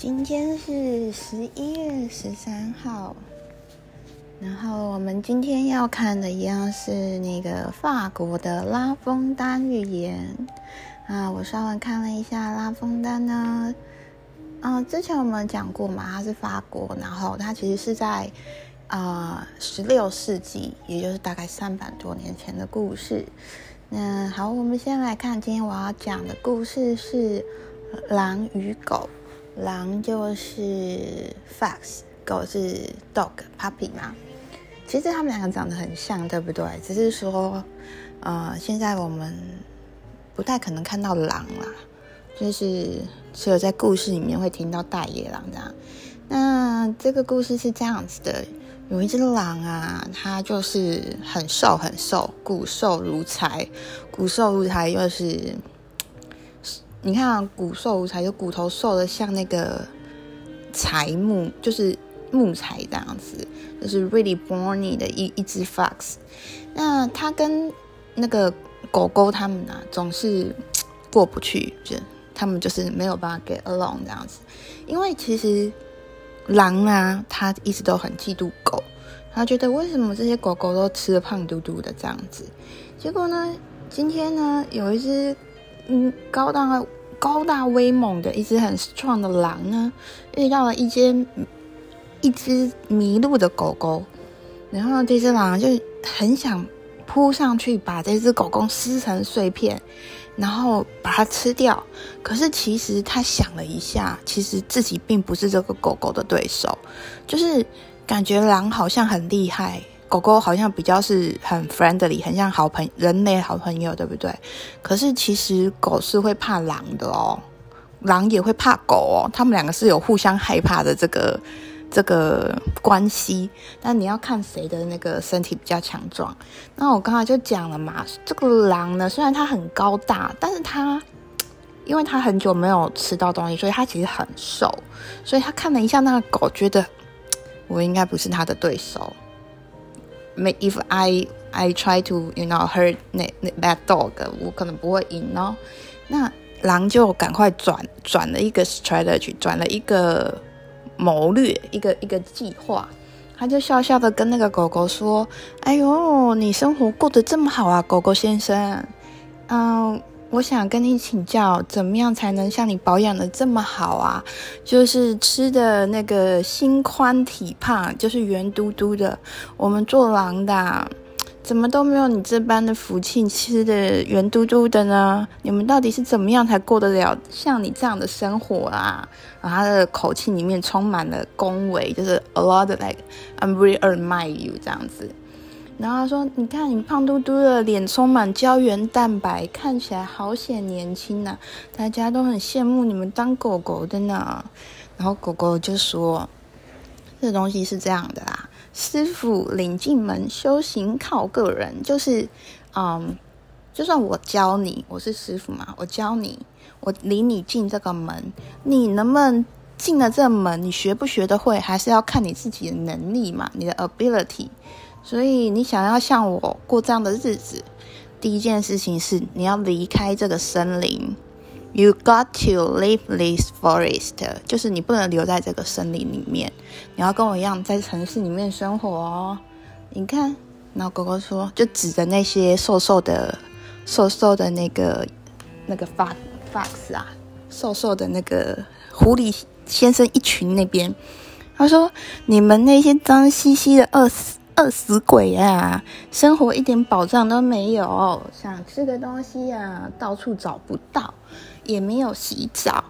今天是十一月十三号，然后我们今天要看的一样是那个法国的拉封丹预言啊。我稍微看了一下拉封丹呢，嗯，之前我们讲过嘛，它是法国，然后它其实是在啊十六世纪，也就是大概三百多年前的故事。那好，我们先来看今天我要讲的故事是狼与狗。狼就是 fox，狗是 dog puppy 嘛。其实他们两个长得很像，对不对？只是说，呃，现在我们不太可能看到狼啦，就是只有在故事里面会听到大野狼这样。那这个故事是这样子的：有一只狼啊，它就是很瘦很瘦，骨瘦如柴，骨瘦如柴又是。你看，骨瘦如柴，就骨头瘦的像那个柴木，就是木材这样子，就是 really bony 的一一只 fox。那它跟那个狗狗他们呢，总是过不去，就他们就是没有办法 get along 这样子。因为其实狼啊，它一直都很嫉妒狗，它觉得为什么这些狗狗都吃的胖嘟嘟的这样子。结果呢，今天呢，有一只。嗯，高大高大威猛的一只很壮的狼呢，遇到了一只一只迷路的狗狗，然后这只狼就很想扑上去把这只狗狗撕成碎片，然后把它吃掉。可是其实他想了一下，其实自己并不是这个狗狗的对手，就是感觉狼好像很厉害。狗狗好像比较是很 friendly，很像好朋人类好朋友，对不对？可是其实狗是会怕狼的哦，狼也会怕狗哦，他们两个是有互相害怕的这个这个关系。但你要看谁的那个身体比较强壮。那我刚才就讲了嘛，这个狼呢，虽然它很高大，但是它因为它很久没有吃到东西，所以它其实很瘦。所以它看了一下那个狗，觉得我应该不是它的对手。If I I try to you know hurt 那那 bad dog，我可能不会赢哦。那狼就赶快转转了一个 strategy，转了一个谋略，一个一个计划。他就笑笑的跟那个狗狗说：“哎呦，你生活过得这么好啊，狗狗先生。嗯。”我想跟你请教，怎么样才能像你保养的这么好啊？就是吃的那个心宽体胖，就是圆嘟嘟的。我们做狼的，怎么都没有你这般的福气，吃的圆嘟嘟的呢？你们到底是怎么样才过得了像你这样的生活啊？然后他的口气里面充满了恭维，就是 a lot like I'm really admire you 这样子。然后说：“你看，你胖嘟嘟的脸充满胶原蛋白，看起来好显年轻呐！大家都很羡慕你们当狗狗的呢。”然后狗狗就说：“这东西是这样的啦，师傅领进门，修行靠个人。就是，嗯，就算我教你，我是师傅嘛，我教你，我领你进这个门，你能不能进了这门？你学不学得会，还是要看你自己的能力嘛，你的 ability。”所以你想要像我过这样的日子，第一件事情是你要离开这个森林。You got to leave this forest，就是你不能留在这个森林里面，你要跟我一样在城市里面生活哦。你看，然后狗狗说，就指着那些瘦瘦的、瘦瘦的那个那个 fox fox 啊，瘦瘦的那个狐狸先生一群那边，他说：“你们那些脏兮兮的饿死。”饿死鬼啊！生活一点保障都没有，想吃个东西啊，到处找不到，也没有洗澡。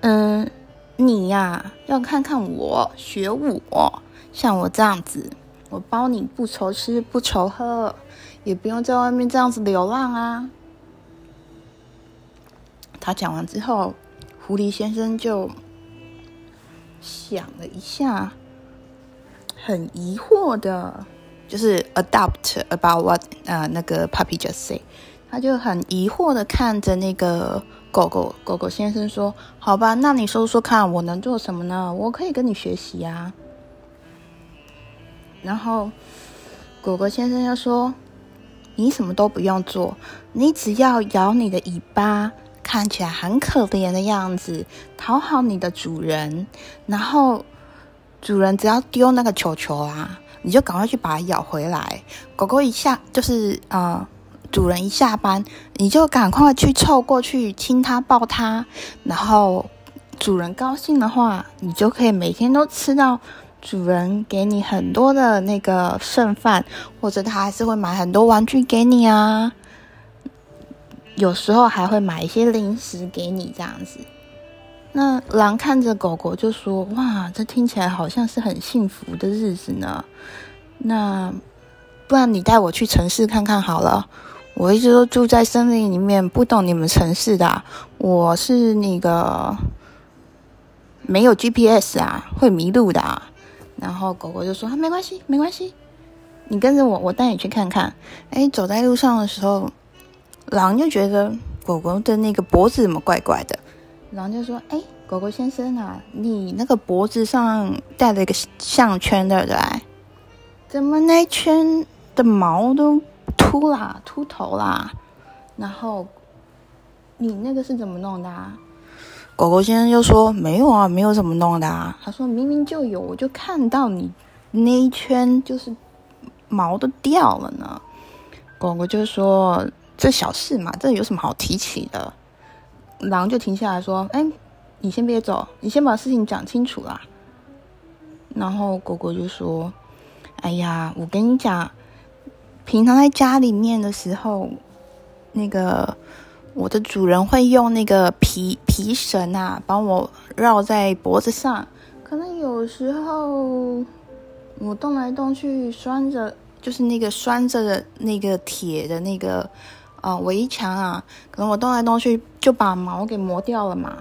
嗯，你呀，要看看我，学我，像我这样子，我包你不愁吃不愁喝，也不用在外面这样子流浪啊。他讲完之后，狐狸先生就想了一下。很疑惑的，就是 adopt about what 啊那个 puppy just say，他就很疑惑的看着那个狗狗狗狗先生说：“好吧，那你说说看，我能做什么呢？我可以跟你学习啊。”然后狗狗先生又说：“你什么都不用做，你只要摇你的尾巴，看起来很可怜的样子，讨好你的主人，然后主人只要丢那个球球啊，你就赶快去把它咬回来。狗狗一下就是呃，主人一下班，你就赶快去凑过去亲它抱它，然后主人高兴的话，你就可以每天都吃到主人给你很多的那个剩饭，或者他还是会买很多玩具给你啊。有时候还会买一些零食给你这样子。那狼看着狗狗就说：“哇，这听起来好像是很幸福的日子呢。那不然你带我去城市看看好了。我一直都住在森林里面，不懂你们城市的。我是那个没有 GPS 啊，会迷路的。”然后狗狗就说：“没关系，没关系，你跟着我，我带你去看看。”哎，走在路上的时候。狼就觉得狗狗的那个脖子怎么怪怪的，狼就说：“哎，狗狗先生啊，你那个脖子上戴了一个项圈，对不对？怎么那圈的毛都秃啦、秃头啦？然后你那个是怎么弄的？”啊？狗狗先生就说：“没有啊，没有怎么弄的啊。”他说明明就有，我就看到你那一圈就是毛都掉了呢。狗狗就说。这小事嘛，这有什么好提起的？狼就停下来说：“哎，你先别走，你先把事情讲清楚啦。”然后狗狗就说：“哎呀，我跟你讲，平常在家里面的时候，那个我的主人会用那个皮皮绳啊，帮我绕在脖子上。可能有时候我动来动去，拴着就是那个拴着的那个铁的那个。”啊，围墙啊，可能我动来动去就把毛给磨掉了嘛。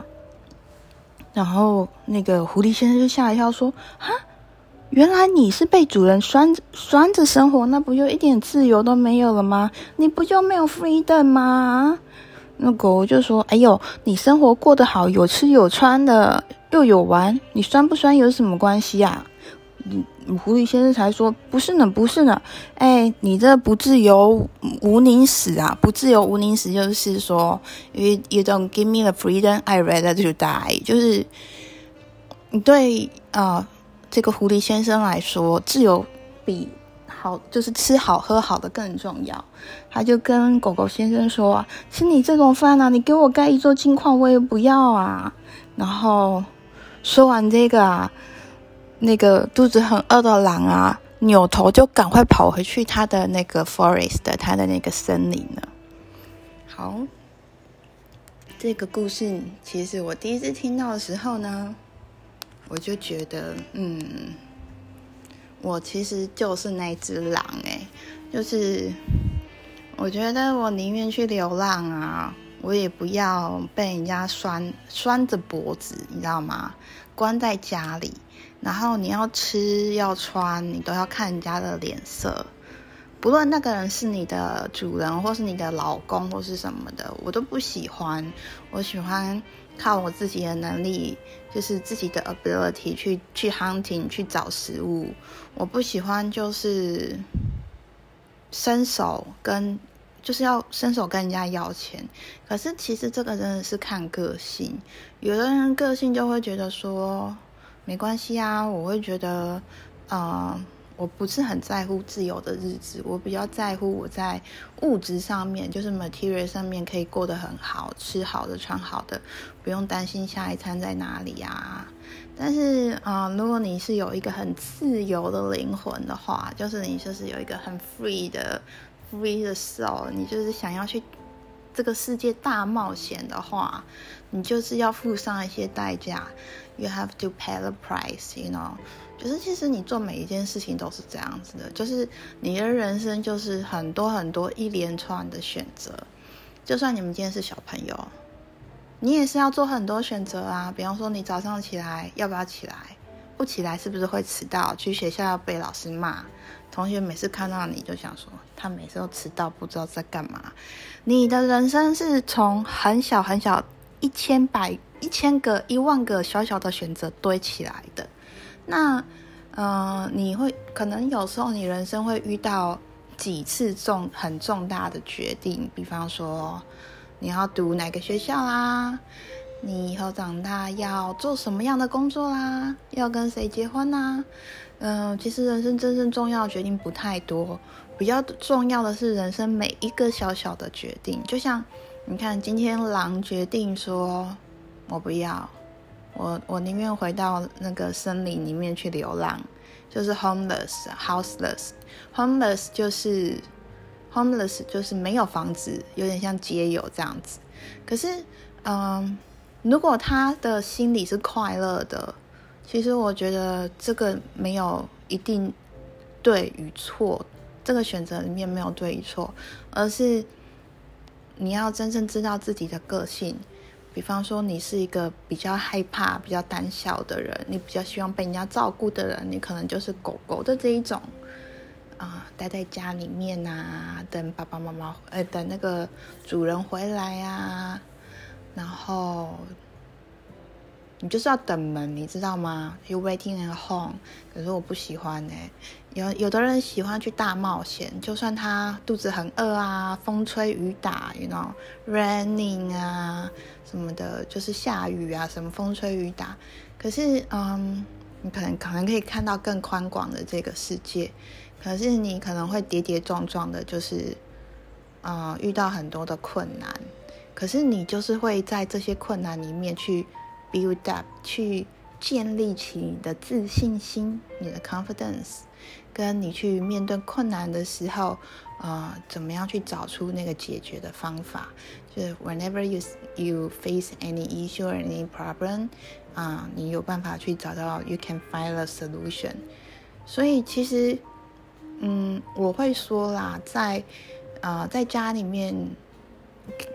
然后那个狐狸先生就吓一跳，说：“哈，原来你是被主人拴着拴着生活，那不就一点自由都没有了吗？你不就没有 freedom 吗？”那狗就说：“哎呦，你生活过得好，有吃有穿的，又有玩，你拴不拴有什么关系啊？”狐狸先生才说：“不是呢，不是呢，哎，你这不自由无宁死啊！不自由无宁死就是说，you you don't give me the freedom, I rather to die。就是你对啊，这个狐狸先生来说，自由比好就是吃好喝好的更重要。他就跟狗狗先生说：吃你这种饭啊，你给我盖一座金矿，我也不要啊。然后说完这个啊。”那个肚子很饿的狼啊，扭头就赶快跑回去他的那个 forest，他的那个森林了。好，这个故事其实我第一次听到的时候呢，我就觉得，嗯，我其实就是那只狼哎，就是我觉得我宁愿去流浪啊，我也不要被人家拴拴着脖子，你知道吗？关在家里。然后你要吃要穿，你都要看人家的脸色，不论那个人是你的主人，或是你的老公，或是什么的，我都不喜欢。我喜欢靠我自己的能力，就是自己的 ability 去去 hunting 去找食物。我不喜欢就是伸手跟，就是要伸手跟人家要钱。可是其实这个真的是看个性，有的人个性就会觉得说。没关系啊，我会觉得，呃，我不是很在乎自由的日子，我比较在乎我在物质上面，就是 material 上面可以过得很好，吃好的，穿好的，不用担心下一餐在哪里啊。但是，啊，如果你是有一个很自由的灵魂的话，就是你就是有一个很 free 的 FV 的 soul，你就是想要去这个世界大冒险的话，你就是要付上一些代价。You have to pay the price, you know。就是其实你做每一件事情都是这样子的，就是你的人生就是很多很多一连串的选择。就算你们今天是小朋友，你也是要做很多选择啊。比方说，你早上起来要不要起来？不起来是不是会迟到？去学校要被老师骂。同学每次看到你就想说，他每次都迟到，不知道在干嘛。你的人生是从很小很小一千百。一千个、一万个小小的选择堆起来的，那，呃，你会可能有时候你人生会遇到几次重很重大的决定，比方说，你要读哪个学校啦？你以后长大要做什么样的工作啦？要跟谁结婚呐？嗯，其实人生真正重要的决定不太多，比较重要的是人生每一个小小的决定。就像你看，今天狼决定说：“我不要，我我宁愿回到那个森林里面去流浪，就是 homeless，houseless，homeless 就是 homeless 就是没有房子，有点像街友这样子。可是，嗯。”如果他的心里是快乐的，其实我觉得这个没有一定对与错，这个选择里面没有对与错，而是你要真正知道自己的个性。比方说，你是一个比较害怕、比较胆小的人，你比较希望被人家照顾的人，你可能就是狗狗的这一种啊，待在家里面啊，等爸爸妈妈，呃，等那个主人回来啊。然后你就是要等门，你知道吗？You waiting at home。可是我不喜欢哎，有有的人喜欢去大冒险，就算他肚子很饿啊，风吹雨打，you know，raining 啊什么的，就是下雨啊，什么风吹雨打。可是，嗯，你可能可能可以看到更宽广的这个世界，可是你可能会跌跌撞撞的，就是，嗯，遇到很多的困难。可是你就是会在这些困难里面去 build up，去建立起你的自信心，你的 confidence，跟你去面对困难的时候，呃，怎么样去找出那个解决的方法？就是 whenever you you face any issue or any problem，啊，你有办法去找到 you can find a solution。所以其实，嗯，我会说啦，在呃在家里面。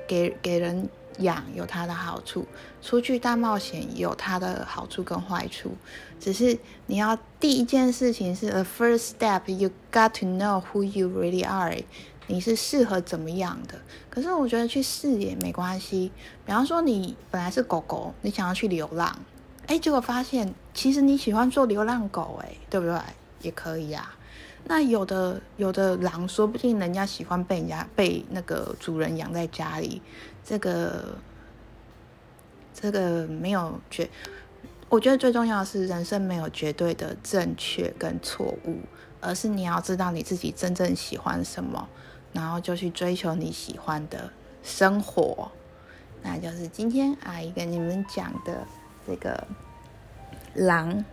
给给人养有它的好处，出去大冒险有它的好处跟坏处。只是你要第一件事情是 a first step，you got to know who you really are，你是适合怎么样的。可是我觉得去试也没关系。比方说你本来是狗狗，你想要去流浪，哎，结果发现其实你喜欢做流浪狗，哎，对不对？也可以啊。那有的有的狼，说不定人家喜欢被人家被那个主人养在家里，这个这个没有绝，我觉得最重要的是人生没有绝对的正确跟错误，而是你要知道你自己真正喜欢什么，然后就去追求你喜欢的生活。那就是今天阿姨跟你们讲的这个狼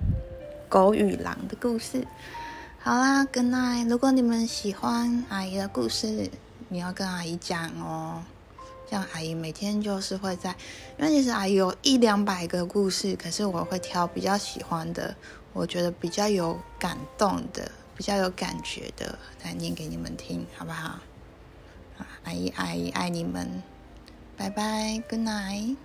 狗与狼的故事。好啦，Good night。如果你们喜欢阿姨的故事，你要跟阿姨讲哦。这样阿姨每天就是会在，因为其实阿姨有一两百个故事，可是我会挑比较喜欢的，我觉得比较有感动的，比较有感觉的来念给你们听，好不好？阿姨，阿姨爱你们，拜拜，Good night。